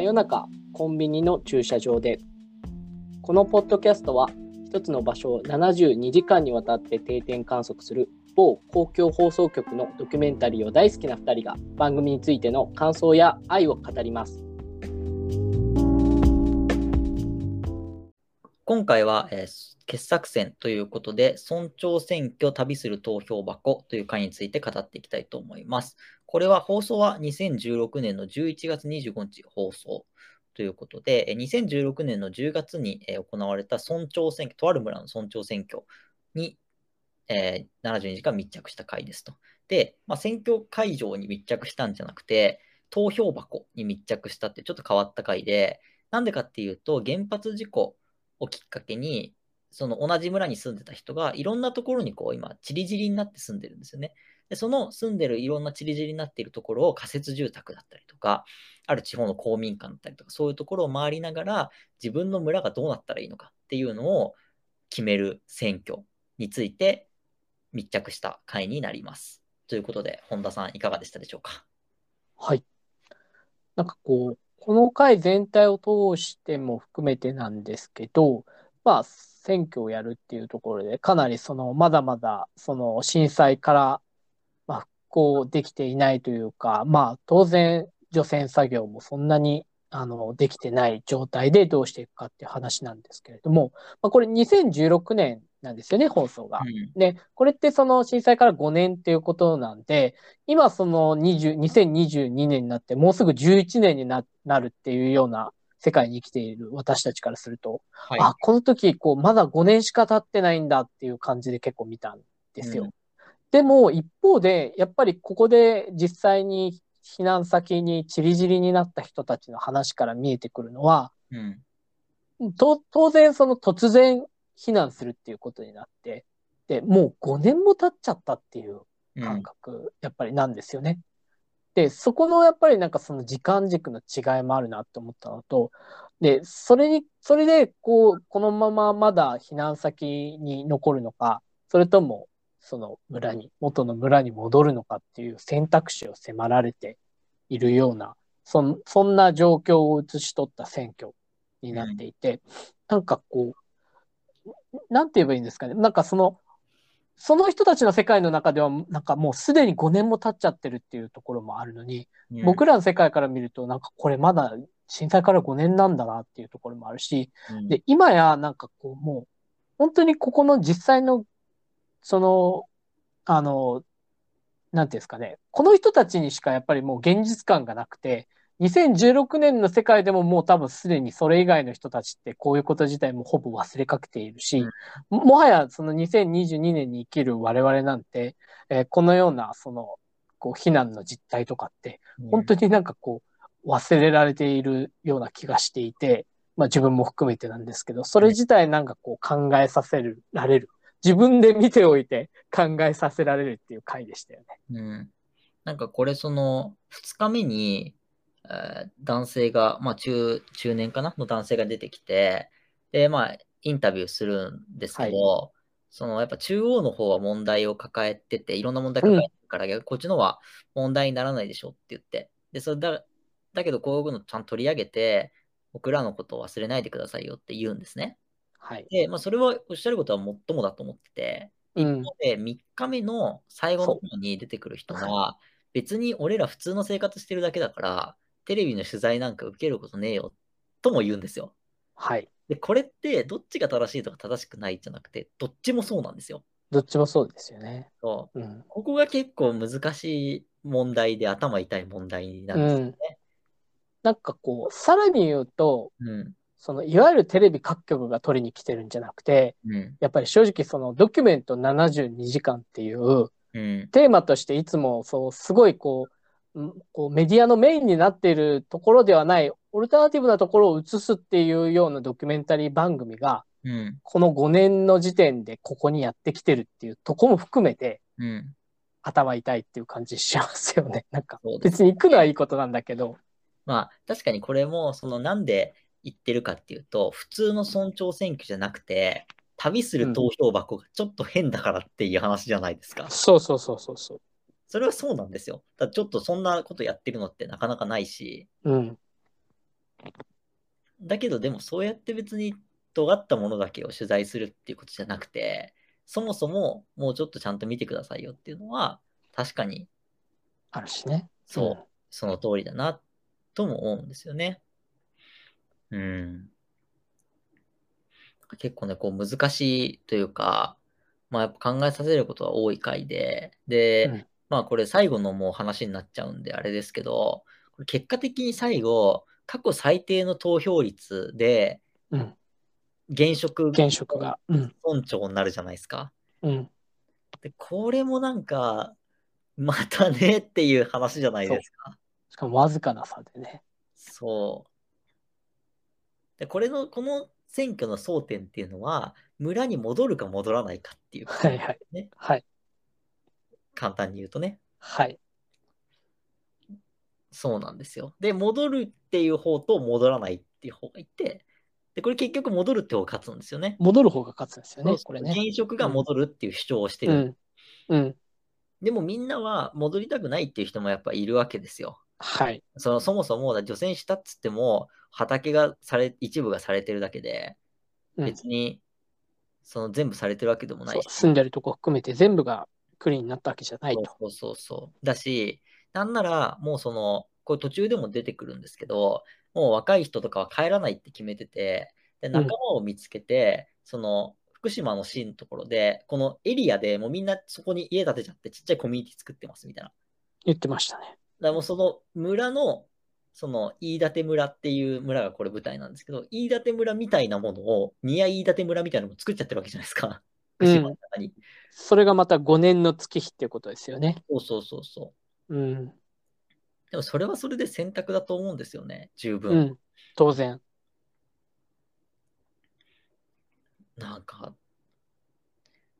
真夜中コンビニの駐車場で。このポッドキャストは一つの場所を72時間にわたって定点観測する某公共放送局のドキュメンタリーを大好きな2人が番組についての感想や愛を語ります。今回は、えー傑作選ということで、村長選挙旅する投票箱という回について語っていきたいと思います。これは放送は2016年の11月25日放送ということで、2016年の10月に行われた村長選挙、とある村の村長選挙に、えー72時間密着した回ですと。で、まあ、選挙会場に密着したんじゃなくて、投票箱に密着したってちょっと変わった回で、なんでかっていうと、原発事故をきっかけに、その同じ村に住んでた人がいろんなところにこう今、ちりぢりになって住んでるんですよね。で、その住んでるいろんなちりぢりになっているところを仮設住宅だったりとか、ある地方の公民館だったりとか、そういうところを回りながら、自分の村がどうなったらいいのかっていうのを決める選挙について密着した回になります。ということで、本田さんいかがでしたでしょうか？はいなんかこうこの回全体を通しても含めてなんですけどまあ選挙をやるっていうところでかなりそのまだまだその震災からまあ復興できていないというかまあ当然除染作業もそんなにあのできてない状態でどうしていくかっていう話なんですけれども、まあ、これ2016年なんですよね放送が。うんで、これってその震災から5年っていうことなんで、今その20 2022年になってもうすぐ11年にななるっていうような世界に生きている私たちからすると、はい。あ、この時こうまだ5年しか経ってないんだっていう感じで結構見たんですよ。うんでも一方で、やっぱりここで実際に避難先にちりぢりになった人たちの話から見えてくるのは、うん。と当然その突然避難するっていうことになって、で、もう5年も経っちゃったっていううん感覚、やっぱりなんですよね。で、そこのやっぱりなんかその時間軸の違いもあるなって思ったのと、で、それに、それでこう、このまままだ避難先に残るのか、それともその村に、元の村に戻るのかっていう選択肢を迫られているような、そんそんな状況を映し取った選挙になっていて、なんかこう、なんて言えばいいんですかね。なんかその、その人たちの世界の中では、なんかもうすでに5年も経っちゃってるっていうところもあるのに、うん。僕らの世界から見ると、なんかこれまだ震災から5年なんだなっていうところもあるし、うん。で、今やなんかこうもう、本当にここの実際の、その、あの、なんていうんですかね、この人たちにしかやっぱりもう現実感がなくて、2016年の世界でももう多分すでにそれ以外の人たちってこういうこと自体もほぼ忘れかけているし、ももはやその2022年に生きる我々なんて、えーこのようなその、こう避難の実態とかって、本当になんかこう忘れられているような気がしていて、まあ自分も含めてなんですけど、それ自体なんかこう考えさせるられる。自分で見ておいて考えさせられるっていう回でしたよね。うん。なんかこれその2日目に、えー男性が、まあ中、中年かな？の男性が出てきて、で、まあインタビューするんですけど、そのやっぱ中央の方は問題を抱えてて、いろんな問題抱えてるから、逆にこっちのは問題にならないでしょって言って。で、それだ、だけどこういうのちゃんと取り上げて、僕らのことを忘れないでくださいよって言うんですね。はい。で、まあそれはおっしゃることはもっともだと思ってて、うん。で、3日目の最後の方に出てくる人が、別に俺ら普通の生活してるだけだから、テレビの取材なんか受けることねえよ、とも言うんですよ。はい。で、これって、どっちが正しいとか正しくないじゃなくて、どっちもそうなんですよ。どっちもそうですよね。そううん。ここが結構難しい問題で、頭痛い問題なんですよね。なんかこう、さらに言うと、うん。そのいわゆるテレビ各局が取りに来てるんじゃなくて、うん。やっぱり正直そのドキュメント72時間っていううん。テーマとしていつもそうすごいこうんこうメディアのメインになっているところではないオルタナティブなところを映すっていうようなドキュメンタリー番組がうん。この5年の時点でここにやってきてるっていうとこも含めてうん。頭痛いっていう感じしますよね。なんか別に行くのはいいことなんだけど。まあ、確かにこれも、そのなんで言ってるかっていうと、普通の村長選挙じゃなくて、旅する投票箱がちょっと変だからっていう話じゃないですか。そうそうそうそうそう。それはそうなんですよ。だちょっとそんなことやってるのってなかなかないし、うん。だけどでもそうやって別に尖ったものだけを取材するっていうことじゃなくて、そもそももうちょっとちゃんと見てくださいよっていうのは、確かにあるしね。そう、うんその通りだなとも思うんですよね。うん。結構ね、こう難しいというか、まあやっぱ考えさせることが多い回で、で、うんまあこれ最後のもう話になっちゃうんであれですけど、結果的に最後、過去最低の投票率でうん。現職現職が。うん。村長になるじゃないですか。うん。で、これもなんか、またねっていう話じゃないですか。しかもわずかな差でね。そう。で、これの、この選挙の争点っていうのは、村に戻るか戻らないかっていう、はいはい。ね、はい。簡単に言うとね。はい。そうなんですよ。で、戻るっていう方と戻らないっていう方がいて、で、これ結局戻るって方が勝つんですよね。戻る方が勝つんですよねこれね。現職が戻るっていう主張をしてる。うん。うん。でもみんなは戻りたくないっていう人もやっぱいるわけですよ。はい。そのそもそも除染したっつっても、畑がされ、一部がされてるだけで、うん別に、その全部されてるわけでもなそいうし。住んでるとこ含めて全部がクリーンになったわけじゃないと。そうそうそう。だし、なんなら、もうその、これ途中でも出てくるんですけど、もう若い人とかは帰らないって決めてて、で仲間を見つけて、その、福島の市のところで、このエリアでもうみんなそこに家建てちゃって、ちっちゃいコミュニティ作ってますみたいな。言ってましたね。らもうその村の、その飯舘村っていう村がこれ舞台なんですけど、飯舘村みたいなものを、宮飯舘村みたいなのを作っちゃってるわけじゃないですか。福島の中に。それがまた5年の月日っていうことですよね。そうそうそうそう。うん。でもそれはそれで選択だと思うんですよね、十分。うん。当然。なんか、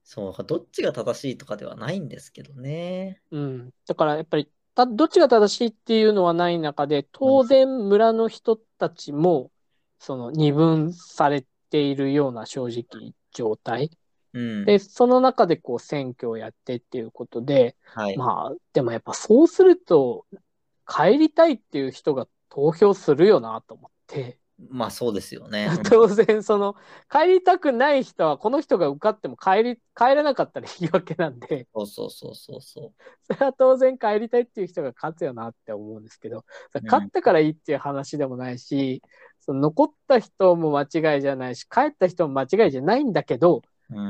そう、どっちが正しいとかではないんですけどね。うん。だからやっぱり、たどっちが正しいっていうのはない中で、当然村の人たちも、その二分されているような正直状態。うん。で、その中でこう選挙をやってっていうことで、はい。まあ、でもやっぱそうすると、帰りたいっていう人が投票するよなと思って。まあそうですよね。当然、その、帰りたくない人は、この人が受かっても帰り、帰れなかったらいいわけなんで、そうそうそうそうそそれは当然帰りたいっていう人が勝つよなって思うんですけど、うん勝ったからいいっていう話でもないし、その残った人も間違いじゃないし、帰った人も間違いじゃないんだけど、う。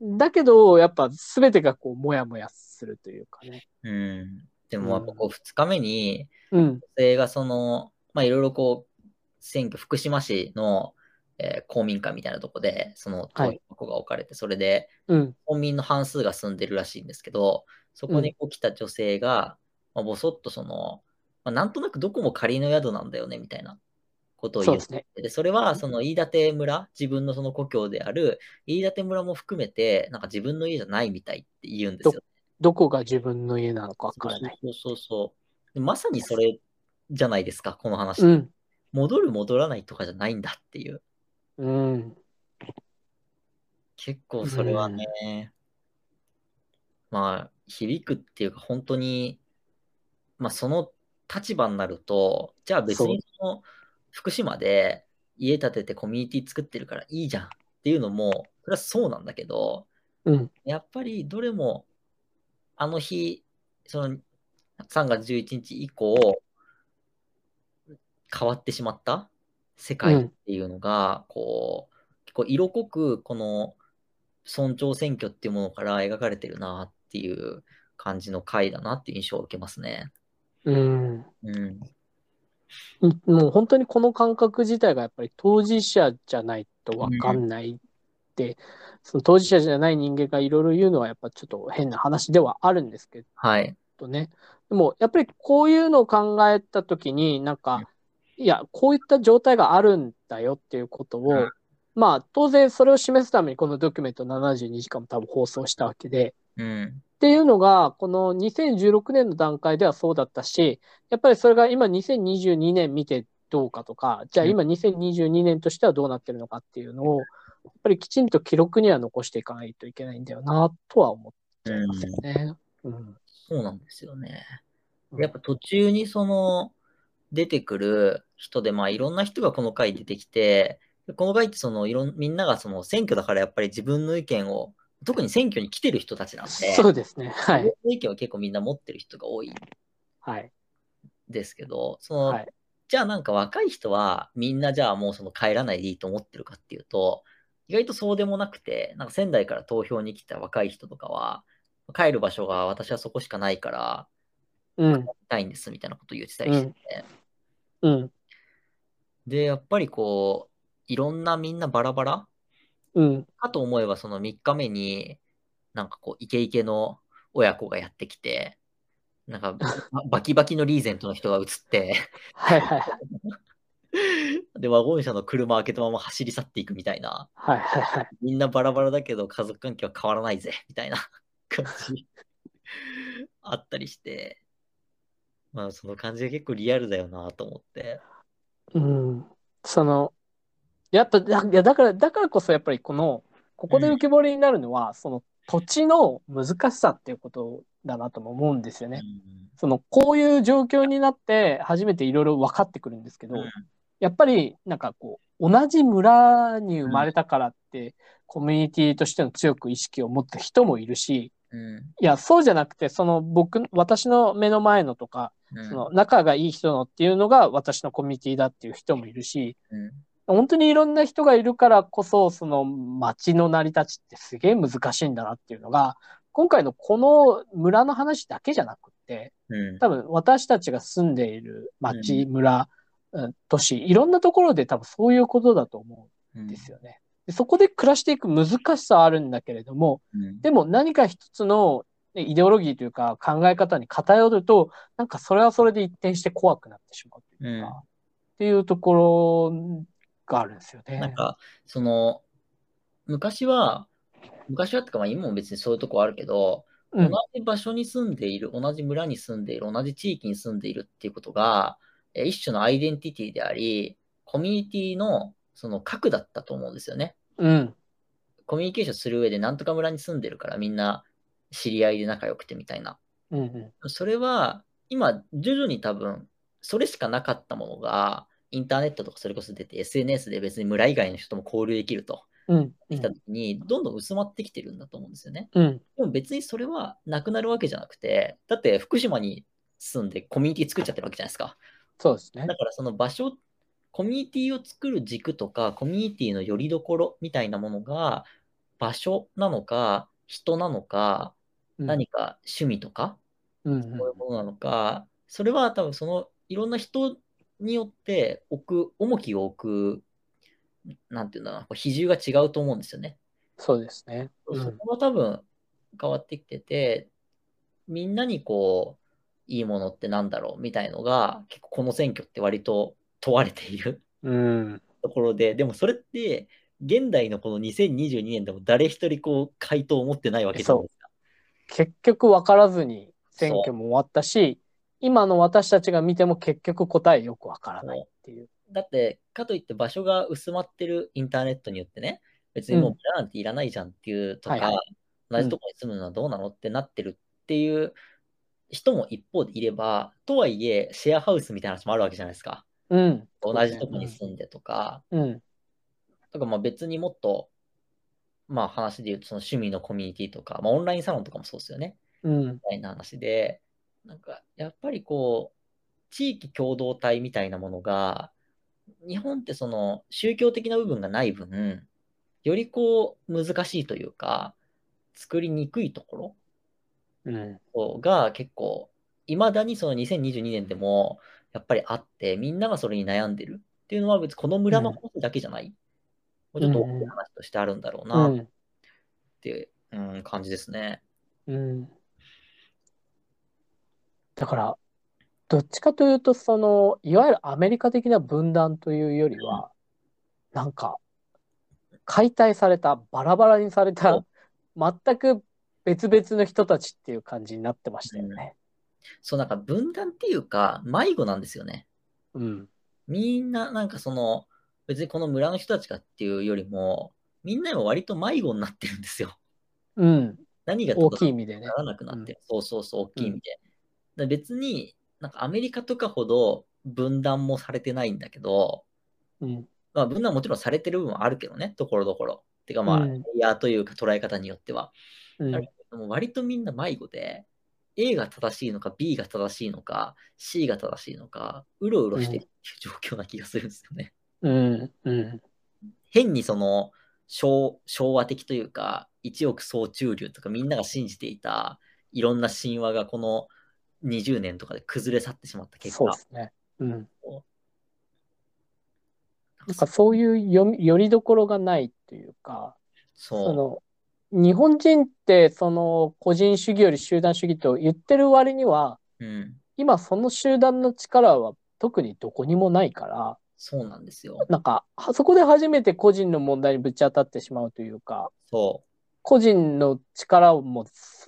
うん。だけど、やっぱ全てがこう、もやもやするというかね。うん。でもやっぱこう2日目に、うん。女性がその、まあいろいろこう、選挙、福島市の、えー公民館みたいなとこで、その投はい票箱が置かれて、それで、うん。本民の半数が住んでるらしいんですけど、そこに起きた女性が、まあ、ぼそっとその、まあ、なんとなくどこも仮の宿なんだよね、みたいなことを言ってそね。で、それは、その飯舘村、自分のその故郷である飯舘村も含めて、なんか自分の家じゃないみたいって言うんですよ。どこが自分の家なのかわからない。そうそうそうでまさにそれじゃないですか、この話。うん。戻る、戻らないとかじゃないんだっていう。うん。結構それはね、まあ、響くっていうか、本当に、まあ、その立場になると、じゃあ別にその福島で家建ててコミュニティ作ってるからいいじゃんっていうのも、それはそうなんだけど、うん。やっぱりどれも、あの日、その3月11日以降、変わってしまった世界っていうのが、こう、結構色濃く、この村長選挙っていうものから描かれてるなっていう感じの回だなっていう印象を受けますね。うん。うん。もう本当にこの感覚自体がやっぱり当事者じゃないとわかんないって、その当事者じゃない人間がいろいろ言うのはやっぱちょっと変な話ではあるんですけはい。どね。でもやっぱりこういうのを考えたときになんか、いや、こういった状態があるんだよっていうことを、うんまあ当然それを示すためにこのドキュメント72時間も多分放送したわけで、うん。っていうのが、この2016年の段階ではそうだったし、やっぱりそれが今2022年見てどうかとか、じゃあ今2022年としてはどうなってるのかっていうのを、やっぱりきちんと記録には残していかないといけないんだよな、とは思っちゃいますよね。うん。そうなんですよね。うんやっぱ途中にその、出てくる人で、まあいろんな人がこの回出てきて、この回ってそのいろんみんながその選挙だからやっぱり自分の意見を、特に選挙に来てる人たちなんで、そうですね。はい。意見を結構みんな持ってる人が多いんはい。ですけど、その、はい。じゃあなんか若い人はみんなじゃあもうその帰らないでいいと思ってるかっていうと、意外とそうでもなくて、なんか仙台から投票に来た若い人とかは、帰る場所が私はそこしかないから、うん。たいんですみたいなことを言ってたりしてて、うん。で、やっぱりこう、いろんなみんなバラバラうん。かと思えばその3日目に、なんかこう、イケイケの親子がやってきて、なんかバ バキバキのリーゼントの人が映って、はいはいはい。で、ワゴン車の車開けたまま走り去っていくみたいな、はいはいはい。みんなバラバラだけど家族関係は変わらないぜ、みたいな 感じあったりして、まあその感じが結構リアルだよなと思って。うん。その、やっぱ、だいやだから、だからこそやっぱりこの、ここで浮き彫りになるのは、その土地の難しさっていうことだなとも思うんですよね。その、こういう状況になって初めていろいろ分かってくるんですけど、うん。やっぱりなんかこう、同じ村に生まれたからって、コミュニティとしての強く意識を持った人もいるし、うん。いや、そうじゃなくて、その僕、私の目の前のとか、うん。その仲がいい人のっていうのが私のコミュニティだっていう人もいるし、うん本当にいろんな人がいるからこそ、その街の成り立ちってすげえ難しいんだなっていうのが、今回のこの村の話だけじゃなくって、うん。多分私たちが住んでいる町、村、うん都市、いろんなところで多分そういうことだと思うんですよね。でそこで暮らしていく難しさはあるんだけれども、うん。でも何か一つのねイデオロギーというか考え方に偏ると、なんかそれはそれで一転して怖くなってしまうというか、うん。っていうところがあるんですよね。なんか、その、昔は、昔はってか、まあ今も別にそういうとこあるけど、うん同じ場所に住んでいる、同じ村に住んでいる、同じ地域に住んでいるっていうことが、え一種のアイデンティティであり、コミュニティのその核だったと思うんですよね。うん。コミュニケーションする上で、なんとか村に住んでるからみんな知り合いで仲良くてみたいな。うんうん。それは、今、徐々に多分、それしかなかったものが、インターネットとかそれこそ出て、SNS で別に村以外の人とも交流できると。うん。た時に、どんどん薄まってきてるんだと思うんですよね。うん。でも別にそれはなくなるわけじゃなくて、だって福島に住んでコミュニティ作っちゃってるわけじゃないですか。そうですねだ。からその場所、コミュニティを作る軸とか、コミュニティの拠り所みたいなものが、場所なのか、人なのか、うん何か趣味とか、うんそういうものなのか、それは多分そのいろんな人によって置く、重きを置く、なんていうんだろう比重が違うと思うんですよね。そうですね。うそん。こは多分変わってきてて、みんなにこう、いいものってなんだろうみたいのが、結構この選挙って割と問われているうん。ところで、でもそれって、現代のこの2022年でも誰一人こう回答を持ってないわけじゃないですか。結局分からずに選挙も終わったし、今の私たちが見ても結局答えよく分からないっていう。だって、かといって場所が薄まってるインターネットによってね、別にもう村なんていらないじゃんっていうとか、はいはい同じとこに住むのはどうなのってなってるっていう人も一方でいれば、とはいえ、シェアハウスみたいな話もあるわけじゃないですか。うん。同じとこに住んでとか、うん。とかまあ別にもっと、まあ話で言うとその趣味のコミュニティとか、まあオンラインサロンとかもそうですよね。うん。みたいな話で、なんかやっぱりこう、地域共同体みたいなものが、日本ってその宗教的な部分がない分、よりこう難しいというか、作りにくいとこうん。ろが結構、いまだにその2022年でもやっぱりあって、みんながそれに悩んでるっていうのは別にこの村の話だけじゃない。もうちょっと大きい話としてあるんだろうう。なっていう、うん感じですね。うん。だから、どっちかというと、その、いわゆるアメリカ的な分断というよりは、なんか、解体された、バラバラにされた、全く別々の人たちっていう感じになってましたよね。そうなんか分断っていうか、迷子なんですよね。うん。みんな、なんかその、別にこの村の人たちかっていうよりも、みんな今割と迷子になってるんですよ。うん。何が大きい意味でねな。らなくなってる。そうそうそう、大きい意味で。別に、なんかアメリカとかほど分断もされてないんだけど、うん。まあ、分断もちろんされてる部分はあるけどね、ところどころ。てかまあ、うんレイヤーというか捉え方によっては。うんも割とみんな迷子で、A が正しいのか B が正しいのか C が正しいのか、うろうろしてる状況な気がするんですよね。うん。うん。変にその昭昭和的というか、一億総中流とかみんなが信じていたいろんな神話がこの20年とかで崩れ去ってしまった結果そうで、すね。うん。なんかそういうよみよりどころがないというか、そその、日本人って、その、個人主義より集団主義と言ってる割には、う。うん。今その集団の力は特にどこにもないから、そうなんですよ。なんか、はそこで初めて個人の問題にぶち当たってしまうというか、そ個人の力も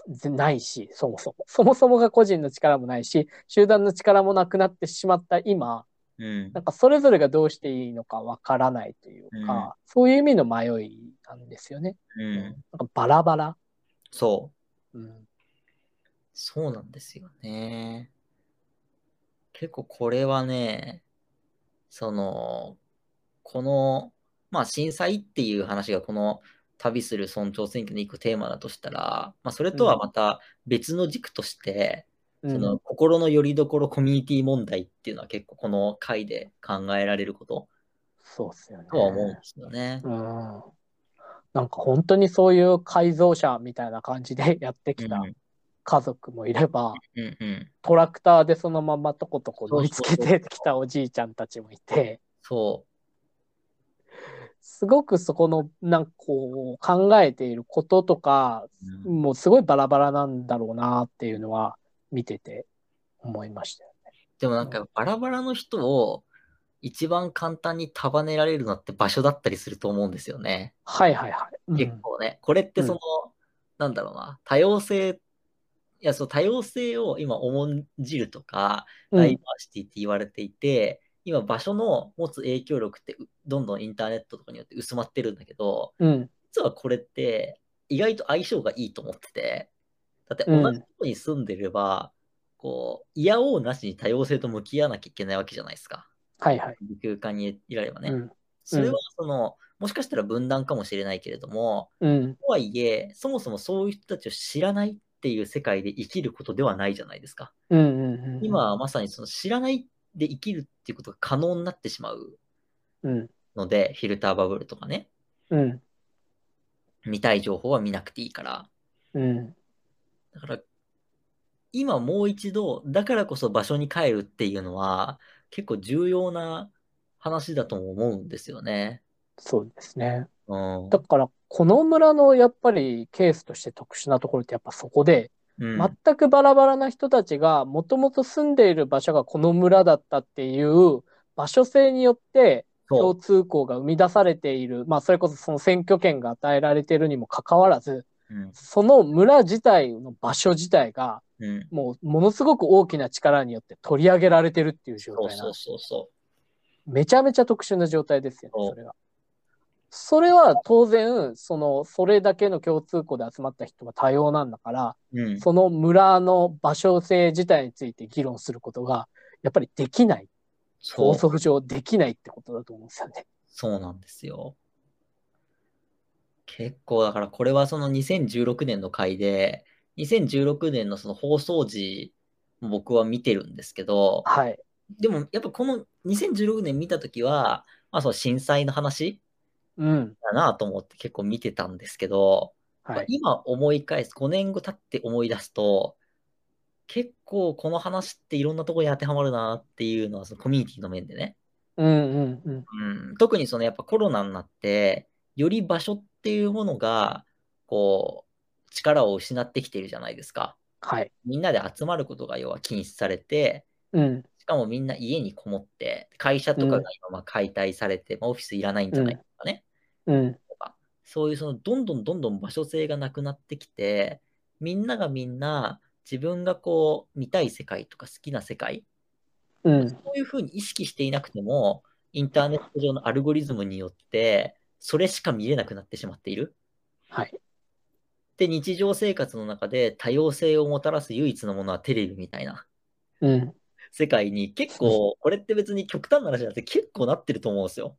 ぜないし、そもそも。そもそもが個人の力もないし、集団の力もなくなってしまった今、う。うんな。んかそれぞれがどうしていいのかわからないというか、うんそういう意味の迷いなんですよね。うん。なんかバラバラ。そう。うん。そうなんですよね。結構これはね、その、この、まあ震災っていう話がこの旅する村長選挙の一個テーマだとしたら、まあそれとはまた別の軸として、うんその心の拠り所コミュニティ問題っていうのは結構この回で考えられること？そうっすよね。とは思うんですよね。うん。なんか本当にそういう改造車みたいな感じで やってきたうん家族もいれば、うんうん。トラクターでそのままとことこ乗り付けてきたおじいちゃんたちもいて、そすごくそこの、なんかこう、考えていることとか、う。うんもうすごいバラバラなんだろうなっていうのは見てて思いましたよね。でもなんかバラバラの人を一番簡単に束ねられるのって場所だったりすると思うんですよね。はいはいはい。うん結構ね。これってその、なんだろうな、多様性、いや、そう、多様性を今重んじるとか、うんダイバーシティって言われていて、今場所の持つ影響力ってうどんどんインターネットとかによって薄まってるんだけど、うん。実はこれって意外と相性がいいと思ってて、だってうん同じとこに住んでれば、こう、いやおうなしに多様性と向き合わなきゃいけないわけじゃないですか。はいはい。空間にいらればね。うん。それはその、もしかしたら分断かもしれないけれども、うん。とはいえ、そもそもそういう人たちを知らないっていう世界で生きることではないじゃないですか。うんうんうん。今はまさにその知らないで生きるっていうことが可能になってしまううん。ので、フィルターバブルとかね、うん。見たい情報は見なくていいから。うん。だから、今もう一度、だからこそ場所に帰るっていうのは、結構重要な話だとも思うんですよね。そうですね。うん。だから、この村のやっぱりケースとして特殊なところってやっぱそこで、うん、全くバラバラな人たちがもともと住んでいる場所がこの村だったっていう場所性によって共。通項が生み出されている、まあそれこそその選挙権が与えられているにもかかわらず、うん。その村自体の場所自体がうん。もうものすごく大きな力によって取り上げられてるっていう状そうそう態なんです。そうそめちゃめちゃ特殊な状態ですよね、それが。それは当然、その、それだけの共通項で集まった人が多様なんだから、う。うん。その村の場所性自体について議論することが、やっぱりできない。そう放送上できないってことだと思うんですよね。そうなんですよ。結構だからこれはその2016年の回で、2016年のその放送時も僕は見てるんですけど、はい。でもやっぱこの2016年見たときは、まあその震災の話うん。だなと思って結構見てたんですけど、まあはい。今思い返す、5年後経って思い出すと、結構この話っていろんなところに当てはまるなっていうのはそのコミュニティの面でね。うんうんうん。うん、特にそのやっぱコロナになって、より場所っていうものが、こう、力を失ってきているじゃないですか。はい。みんなで集まることが要は禁止されて、うん。しかもみんな家にこもって、会社とかが今まあ解体されて、まあオフィスいらないんじゃないですかね。うん。そういうそのどんどんどんどん場所性がなくなってきて、みんながみんな自分がこう見たい世界とか好きな世界、うん。そういうふうに意識していなくても、インターネット上のアルゴリズムによって、それしか見れなくなってしまっている。はい。で、日常生活の中で多様性をもたらす唯一のものはテレビみたいな。うん。世界に結構、これって別に極端な話じゃなくて結構なってると思うんですよ。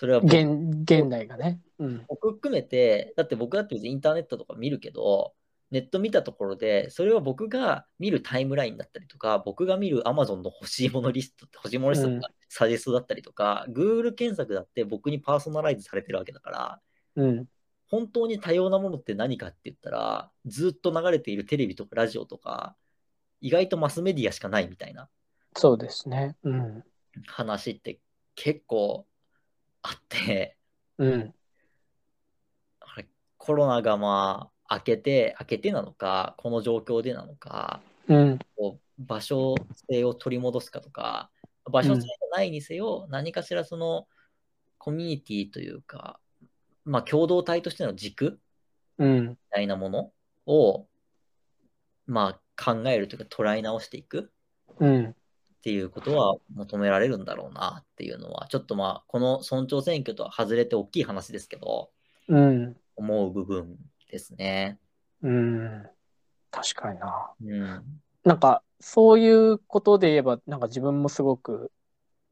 それは僕現現代がね。うん。僕含めて、だって僕だって別にインターネットとか見るけど、ネット見たところで、それは僕が見るタイムラインだったりとか、僕が見る Amazon の欲しいものリスト、欲しいものリストとか、サジェストだったりとか、Google 検索だって僕にパーソナライズされてるわけだから、うん。本当に多様なものって何かって言ったら、ずっと流れているテレビとかラジオとか、意外とマスメディアしかないみたいなそうですね。うん。話って結構あって、うん。あれコロナがまあ明けて、明けてなのか、この状況でなのか、うん。こう場所性を取り戻すかとか、場所性がないにせよ、何かしらそのコミュニティというか、まあ共同体としての軸うん。みたいなものを、まあ考えるというか捉え直していくうん。っていうことは求められるんだろうなっていうのは、ちょっとまあこの村長選挙とは外れて大きい話ですけど、うん。思う部分ですね。うん。確かにな。うん。なんか、そういうことで言えば、なんか自分もすごく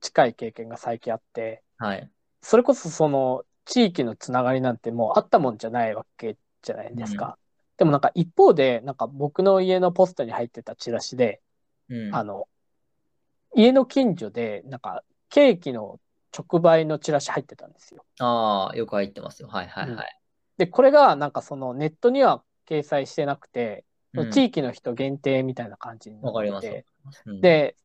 近い経験が最近あって、はい。それこそその地域のつながりなんてもうあったもんじゃないわけじゃないですか。でもなんか一方で、なんか僕の家のポストに入ってたチラシで、うん。あの、家の近所で、なんかケーキの直売のチラシ入ってたんですよ。ああ、よく入ってますよ。はいはいはい。で、これがなんかそのネットには掲載してなくて、うん地域の人限定みたいな感じになわかりってます。て、うん、で、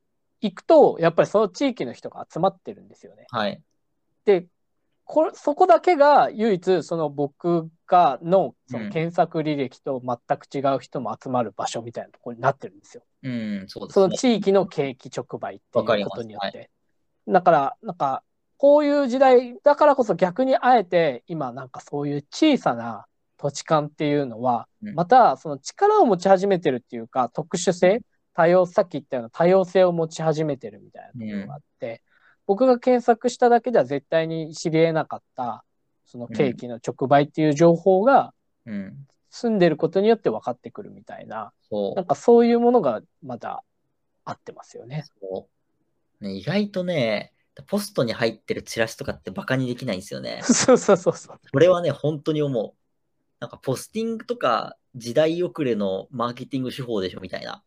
行くと、やっぱりその地域の人が集まってるんですよね。はい。で、これそこだけが唯一、その僕がのそうんの検索履歴と全く違う人も集まる場所みたいなところになってるんですよ。うん、そうですそのね。地域の景気直売っていうことによって。だから、なんか、こういう時代だからこそ逆にあえて今なんかそういう小さな土地勘っていうのは、うんまたその力を持ち始めてるっていうか、特殊性、多様、さっき言ったような多様性を持ち始めてるみたいなところがあって、僕が検索しただけでは絶対に知り得なかった、そのケーキの直売っていう情報がうん。住んでることによって分かってくるみたいな、そなんかそういうものがまだあってますよね。う。そうね、意外とね、ポストに入ってるチラシとかってバカにできないんですよね。そうそうそうそう。これはね、本当に思う。なんかポスティングとか時代遅れのマーケティング手法でしょみたいな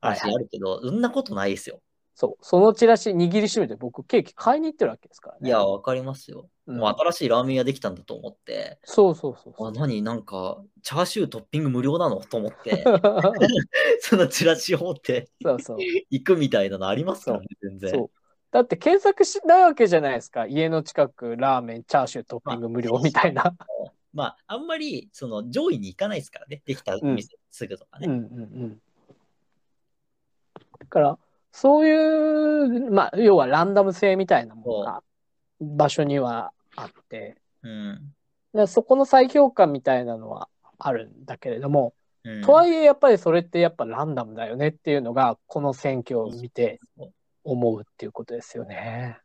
話あるけど、そんなことないですよ。そう。そのチラシ握りしめて僕ケーキ買いに行ってるわけですからね。いや、わかりますよ。うんもう新しいラーメン屋できたんだと思って、そうそうそうそあ、う。何？なんか、チャーシュートッピング無料なの？と思って、そのチラシを持ってそうそう。行くみたいなのありますからね、全然。そう。だって検索しないわけじゃないですか？家の近く、ラーメン、チャーシュー、トッピング無料みたいな。まあ、あんまり、その、上位に行かないですからね。できたお店すぐとかね。うんうんうん。だから、そういう、まあ、要はランダム性みたいなものが場所にはあって、うん。でそこの再評価みたいなのはあるんだけれども、うん。とはいえやっぱりそれってやっぱランダムだよねっていうのが、この選挙を見て思うっていうことですよね。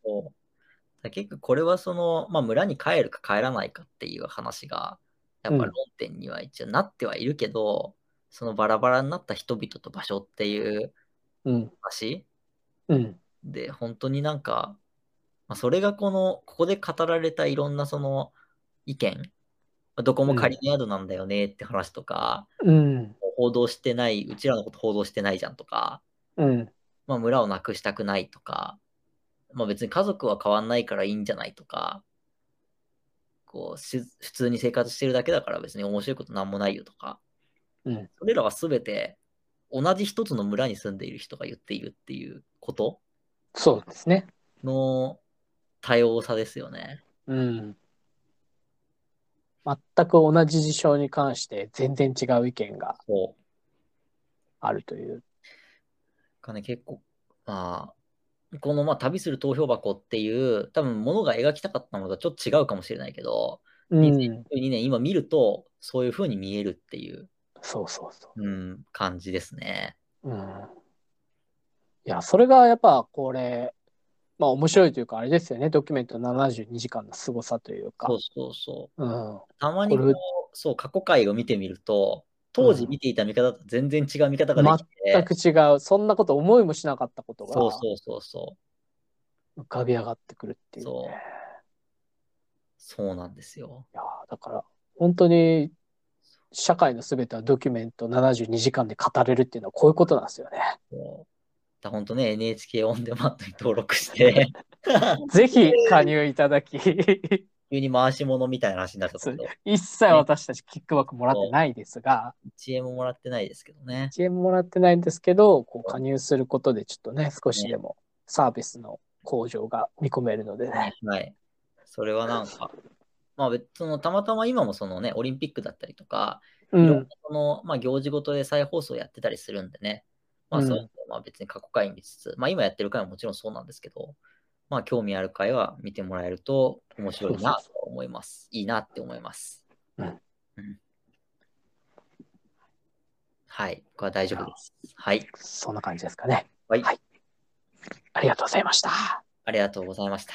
結局これはその、まあ、村に帰るか帰らないかっていう話が、やっぱ論点には一応なってはいるけど、そのバラバラになった人々と場所っていううん。話うん。で、本当になんか、まあ、それがこの、ここで語られたいろんなその意見、まあどこも仮の宿なんだよねって話とか、うん。報道してない、うちらのこと報道してないじゃんとか、うん。まあ、村をなくしたくないとか、まあ、別に家族は変わんないからいいんじゃないとか、こうし普通に生活してるだけだから別に面白いことなんもないよとか、うんそれらはすべて同じ一つの村に住んでいる人が言っているっていうこと？そうですね。の多様さですよね。うん。全く同じ事象に関して全然違う意見が。あるという。がね、結構、まあ、このまあ旅する投票箱っていう、多分ものが描きたかったのとはちょっと違うかもしれないけど、うん。2022年今見ると、そういう風に見えるっていう、そうそうそうん、感じですね。う。うん。いや、それがやっぱこれ、まあ面白いというかあれですよね。ドキュメント72時間の凄さというかそう。そうそう。うん。たまにそう、過去回を見てみると、当時見ていた見方と全然違う見方ができて、全く違う。そんなこと思いもしなかったことがそうそうそうそう。浮かび上がってくるっていう、ね。そうそうなんですよ。いやーだから、本当に、社会のすべてはドキュメント72時間で語れるっていうのはこういうことなんですよね。本当ね、NHK オンデマンドに登録して、ぜひ加入いただき、急に回し物みたいな話になったけど、一切私たちキックバックもらってないですが、1円ももらってないですけどね。1円もらってないんですけど、こう加入することでちょっとね、少しでもサービスの向上が見込めるのでね。はい。それはなんか、まあ別そのたまたま今もそのね、オリンピックだったりとか、うん。いろんなその、まあ、行事ごとで再放送やってたりするんでね、まあうんそういうのまあ別に過去回見つつ、まあ今やってる回はもちろんそうなんですけど、まあ興味ある回は見てもらえると面白いなと思います。いいなって思います。うんうんはい、これは大丈夫です。はい、そんな感じですかね。はい、はいありがとうございました。ありがとうございました。